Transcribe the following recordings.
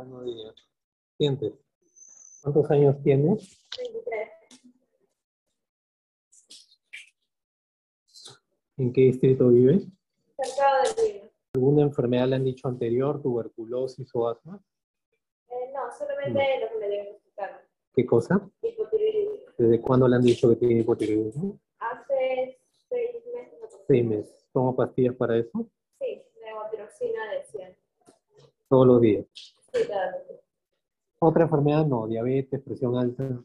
Buenos días. Sientes. ¿Cuántos años tienes? 23. ¿En qué distrito vives? Cercado del Lima. ¿Alguna enfermedad le han dicho anterior, tuberculosis o asma? Eh, no, solamente lo que me diagnosticaron. ¿Qué cosa? Hipotiroidismo. ¿Desde cuándo le han dicho que tiene hipotiroidismo? Hace seis meses. Seis meses. ¿Toma pastillas para eso? Sí, levotiroxina de 100. Todos los días. ¿Otra enfermedad? No. Diabetes, presión alta, no,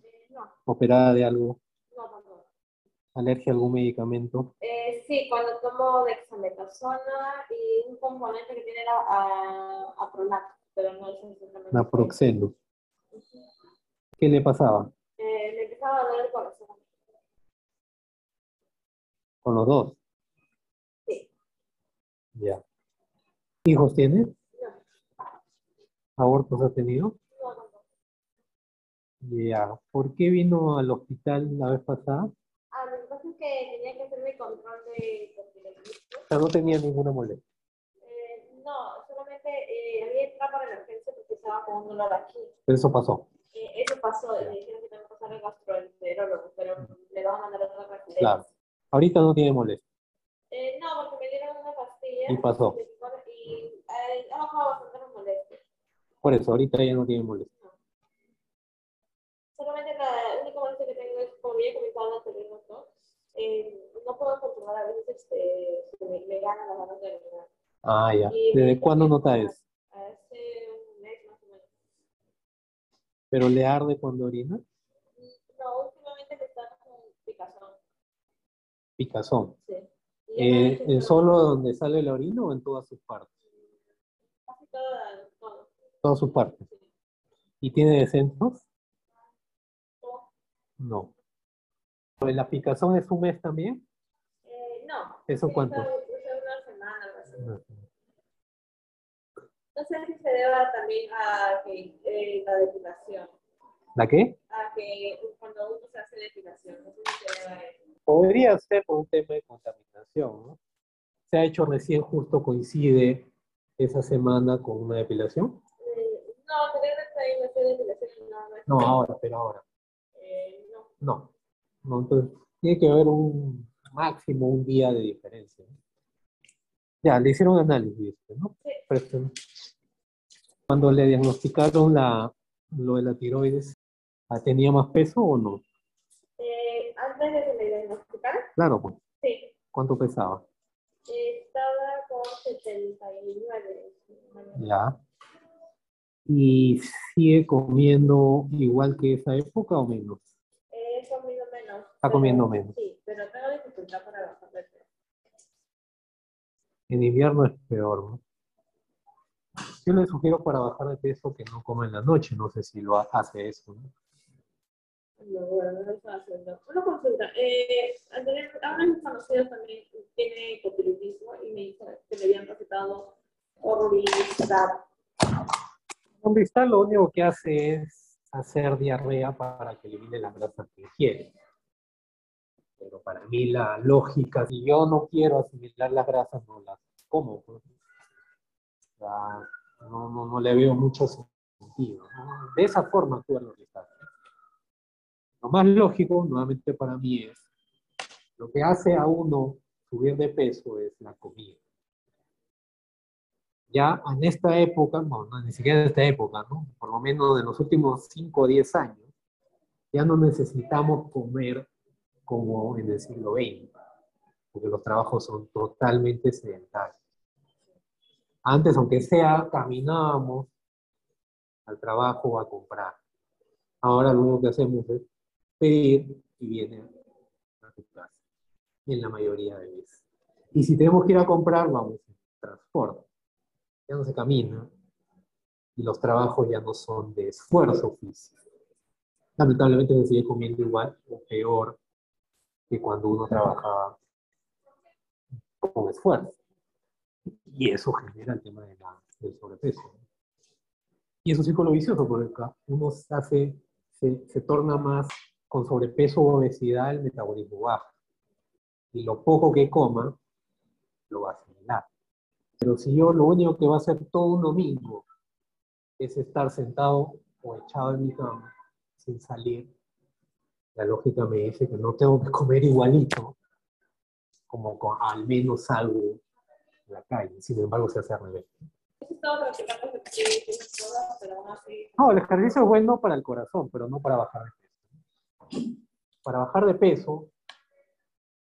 operada de algo, no, tampoco. alergia a algún medicamento. Eh, sí, cuando tomo dexametasona y un componente que tiene la a, apronac, pero no es exactamente. Naproxeno. ¿Qué le pasaba? Eh, me empezaba a doler el corazón. Con los dos. Sí. Ya. ¿Hijos tiene? No, ¿Abortos ha tenido? Ya. ¿Por qué vino al hospital la vez pasada? Ah, lo que pasa es que tenía que hacer mi control de. O sea, no tenía ninguna molestia. Eh, no, solamente eh, había entrado para la emergencia porque estaba con un dolor aquí. Pero eso pasó. Eh, eso pasó, y me dijeron que tengo que pasar al gastroenterólogo, pero me lo van a mandar a otra referencia. Claro. Ahorita no tiene molestia. Eh, no, porque me dieron una pastilla. Y pasó. Y eh, ha bajado bastante las molestias. Por eso, ahorita ya no tiene molestia. Solamente la única molestia que tengo es, como ya he comentado anteriormente, ¿no? Eh, no puedo controlar a veces, este, se me, me ganan las ganas de orinar. Ah, ya. Y ¿Desde cuándo nota eso? Hace un mes más o menos. ¿Pero le arde cuando orina? No, últimamente me está con picazón. Picazón. Sí. Eh, ¿En solo donde sale la orina o en todas sus partes? Casi toda, todo. Todas sus partes. Sí. ¿Y tiene descensos? Todo. No. ¿La picazón es un mes también? No. ¿Eso cuánto? Hace una semana, algo así. No sé si se deba también a que eh, la depilación, ¿La qué? a que cuando uno se hace depilación, no sé si se deba a eso. Podría ser por un tema de contaminación, ¿no? Se ha hecho recién, justo coincide esa semana con una depilación. Eh, no, anteriormente ahí me hacía depilación no, no, No, ahora, pero ahora. eh, no. No. no entonces, tiene que haber un máximo, un día de diferencia. ¿no? Ya, le hicieron análisis, ¿no? Cuando le diagnosticaron la, lo de la tiroides, ¿ah, ¿tenía más peso o no? Eh, antes de que me diagnosticaran, Claro, pues. sí, ¿Cuánto pesaba? estaba con 79. Ya. ¿Y sigue comiendo igual que esa época o menos? Eh, comido menos. Está comiendo menos. Sí, para bajar de peso. En invierno es peor, ¿no? Yo le sugiero para bajar de peso que no coma en la noche, no sé si lo ha- hace eso, ¿no? No, bueno, no lo estoy haciendo. Una consulta. Eh, a uno de mis conocidos también tiene hipotiroidismo y me dijo que le habían recetado Orlistat. Cristal lo único que hace es hacer diarrea para que elimine las grasas que ingiere. Pero para mí la lógica, si yo no quiero asimilar las grasas, no las como. pues. No, no, no le veo mucho sentido. ¿no? De esa forma actúan los cristales. Lo más lógico, nuevamente para mí, es lo que hace a uno subir de peso es la comida. Ya en esta época, no, no, ni siquiera en esta época, ¿no? Por lo menos en los últimos 5 o 10 años, ya no necesitamos comer como en el siglo XX, porque los trabajos son totalmente sedentarios. Antes, aunque sea, caminábamos al trabajo o a comprar. Ahora lo único que hacemos es pedir y viene a tu casa, en la mayoría de veces. Y si tenemos que ir a comprar, vamos en transporte. Ya no se camina y los trabajos ya no son de esfuerzo físico. Lamentablemente se sigue comiendo igual o peor que cuando uno trabajaba con esfuerzo. Y eso genera el tema de la- del sobrepeso. Y es un círculo vicioso, porque uno hace, se, se torna más con sobrepeso o obesidad, el metabolismo baja. Y lo poco que coma, lo va a asimilar. Pero si yo lo único que va a hacer todo un domingo es estar sentado o echado en mi cama sin salir. La lógica me dice que no tengo que comer igualito, como con al menos algo en la calle. Sin embargo, se hace al revés. No, el ejercicio es bueno para el corazón, pero no para bajar de peso. Para bajar de peso,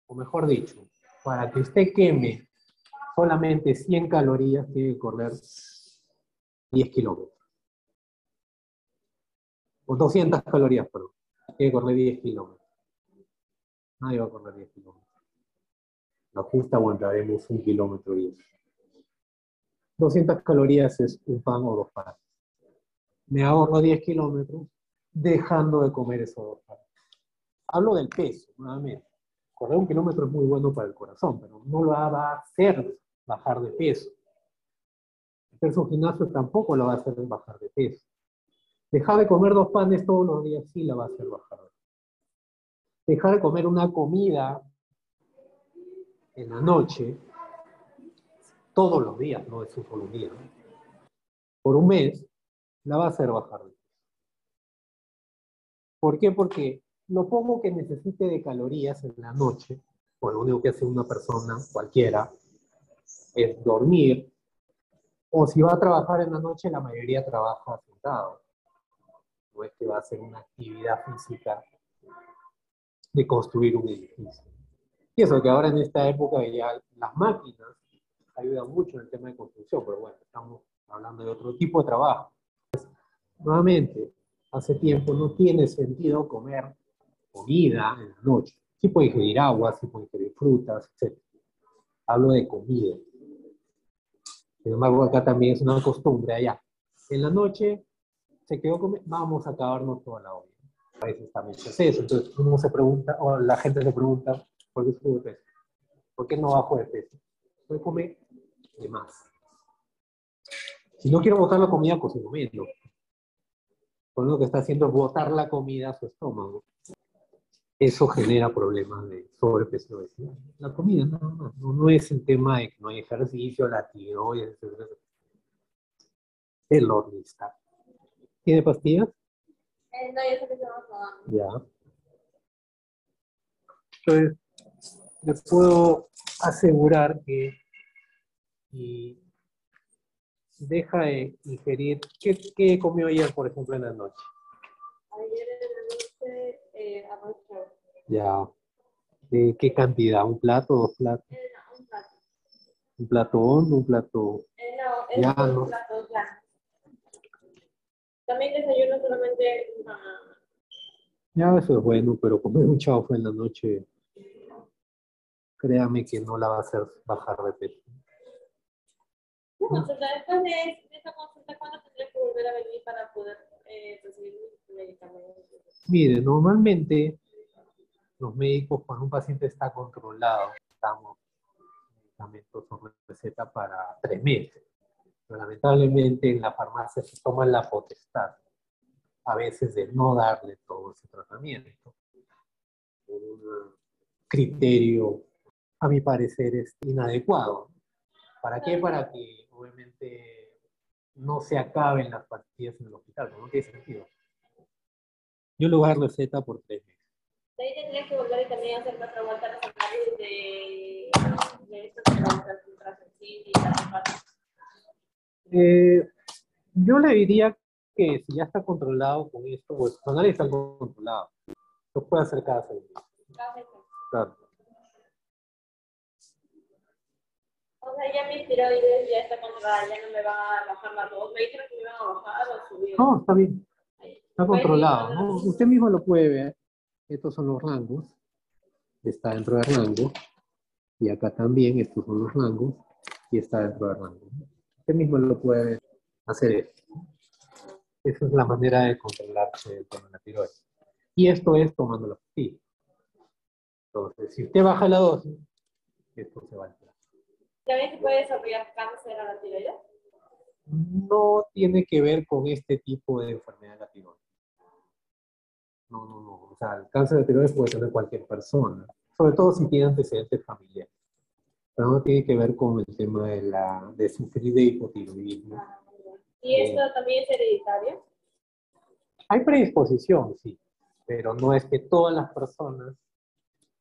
o mejor dicho, para que usted queme solamente 100 calorías, tiene que correr 10 kilómetros. O 200 calorías, perdón. Que correr 10 kilómetros. Nadie va a correr 10 kilómetros. La justa aguantaremos un kilómetro y 200 calorías es un pan o dos panes. Me ahorro 10 kilómetros dejando de comer esos dos panes. Hablo del peso, nuevamente. Correr un kilómetro es muy bueno para el corazón, pero no lo va a hacer bajar de peso. Hacerse un gimnasio tampoco lo va a hacer bajar de peso. Dejar de comer dos panes todos los días sí la va a hacer bajar. Dejar de comer una comida en la noche todos los días, no es un solo día, por un mes, la va a hacer bajar. ¿Por qué? Porque lo poco que necesite de calorías en la noche, o lo único que hace una persona cualquiera, es dormir, o si va a trabajar en la noche, la mayoría trabaja sentado. No es que va a hacer una actividad física de construir un edificio. Y eso que ahora en esta época ya las máquinas ayuda mucho en el tema de construcción, pero bueno, estamos hablando de otro tipo de trabajo. nuevamente, hace tiempo no tiene sentido comer comida en la noche. Sí puede ingerir agua, sí puede ingerir frutas, etc. Hablo de comida. Sin embargo, acá también es una costumbre allá. En la noche se quedó comer, vamos a acabarnos toda la olla. A veces también se hace eso. Entonces uno se pregunta, o la gente se pregunta, ¿por qué subo de peso? ¿Por qué no bajo de peso? Puede comer de más. Si no quiero botar la comida, cocino menos. Pues lo que está haciendo es botar la comida a su estómago. Eso genera problemas de sobrepeso. La comida no, no, no, es el tema de que no hay ejercicio, la tiroides, etc. El hornista. ¿Tiene pastillas? Eh, no, yo sé que se Ya. Entonces, les puedo asegurar que y deja de ingerir. ¿Qué, ¿Qué, comió ayer, por ejemplo, en la noche? Ayer en la noche eh, arroz Ya. ¿De qué cantidad? ¿Un plato, dos platos? Eh, no, un plato. ¿Un plato hondo, un plato...? Eh, no, ya, un no. plato. También desayuno solamente una... Ya, eso es bueno, pero comer un chaufa en la noche, créame que no la va a hacer bajar de peso. Consulta, después de esta consulta, ¿cuándo tendría que volver a venir para poder eh, recibir medicamentos? Mire, normalmente los médicos, cuando un paciente está controlado, damos medicamentos o receta para tres meses. Pero lamentablemente en la farmacia se toma la potestad a veces de no darle todo ese tratamiento. Un criterio, a mi parecer, es inadecuado. ¿Para qué? Para que obviamente no se acaben las pastillas en el hospital, no tiene sentido. Yo le voy a dar receta por tres meses. De ahí tendría que volver y también hacer otra vuelta a los análisis de, de estas ultrasensibles eh, Yo le diría que si ya está controlado con esto, pues los análisis están controlados. Lo puede hacer cada seis meses. Claro. O sea, ya mis tiroides ya está controlada, ya no me va a bajar la dos. Me dijeron que me iban a bajar o subir. No, está bien. Está controlado, ¿no? Usted mismo lo puede ver. Estos son los rangos. Está dentro del rango. Y acá también, estos son los rangos. Y está dentro del rango. Usted mismo lo puede hacer. Esa es la manera de controlarse de la tiroides. Y esto es tomando la pastilla. Entonces, si usted baja la dosis, esto se va a alterar. ¿También se puede desarrollar cáncer a la tiroides? No tiene que ver con este tipo de enfermedad de la tiroides. No, no, no. O sea, el cáncer de tiroides puede tener cualquier persona, sobre todo si tiene antecedentes familiares. Pero no tiene que ver con el tema de, la, de sufrir de hipotiroidismo. ¿Y esto también es hereditario? Hay predisposición, sí, pero no es que todas las personas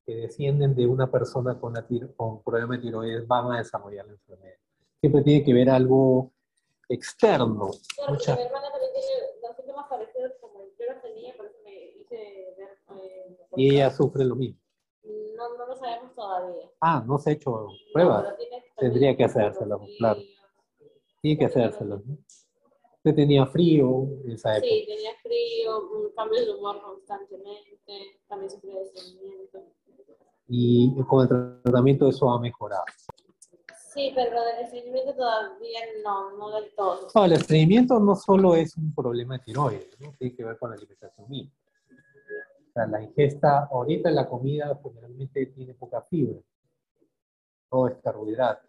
que descienden de una persona con, la tiro- con problema de tiroides van a desarrollar la enfermedad. Siempre tiene que ver algo externo. Claro, Mucha- mi hermana también tiene los síntomas parecidos como yo los tenía, por eso me hice ver. eh, Y ella sufre lo mismo. No, no lo sabemos todavía. Ah, no se ha hecho pruebas. Tendría que hacérselo, claro. Tiene que hacérselo. ¿no? Usted tenía frío en esa época. Sí, tenía frío, cambios de humor constantemente, también sufría de estreñimiento. Y con el tratamiento eso ha mejorado. Sí, pero del estreñimiento todavía no, no del todo. No, el estreñimiento no solo es un problema de tiroides, ¿no? tiene que ver con la alimentación misma. O sea, la ingesta, ahorita la comida generalmente tiene poca fibra, todo es carbohidrato.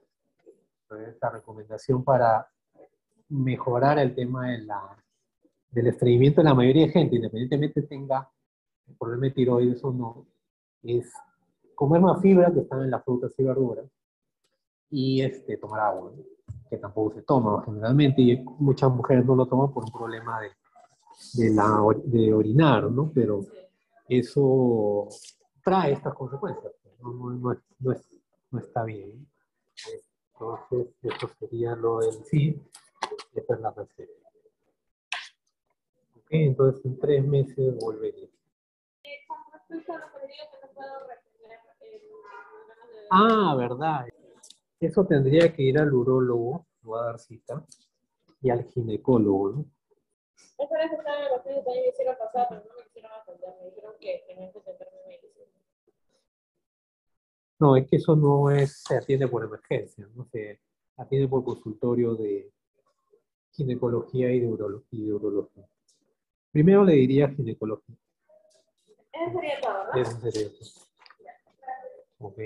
Entonces, la recomendación para mejorar el tema de la, del estreñimiento de la mayoría de gente, independientemente tenga el problema de tiroides o no, es comer más fibra que están en las frutas y verduras y este, tomar agua, ¿no? que tampoco se toma generalmente y muchas mujeres no lo toman por un problema de, de, la, de orinar, ¿no? Pero eso trae estas consecuencias, no, no, no es- no es- no está bien. Entonces, eso sería lo del sí, esa es la receta. Ok, entonces en tres meses de- Ah, verdad. Eso tendría que ir al urólogo, lo va a dar cita, y al ginecólogo, ¿no? Esa vez estaba en el hospital y también me hicieron pasar, pero no me quisieron atender. Me dijeron que tenía que medicina. No, es que eso no es, se atiende por emergencia, no se atiende por consultorio de ginecología y de, urolo- y de urología. Primero le diría ginecología. Eso sería todo, ¿no? Eso sería eso. Ok.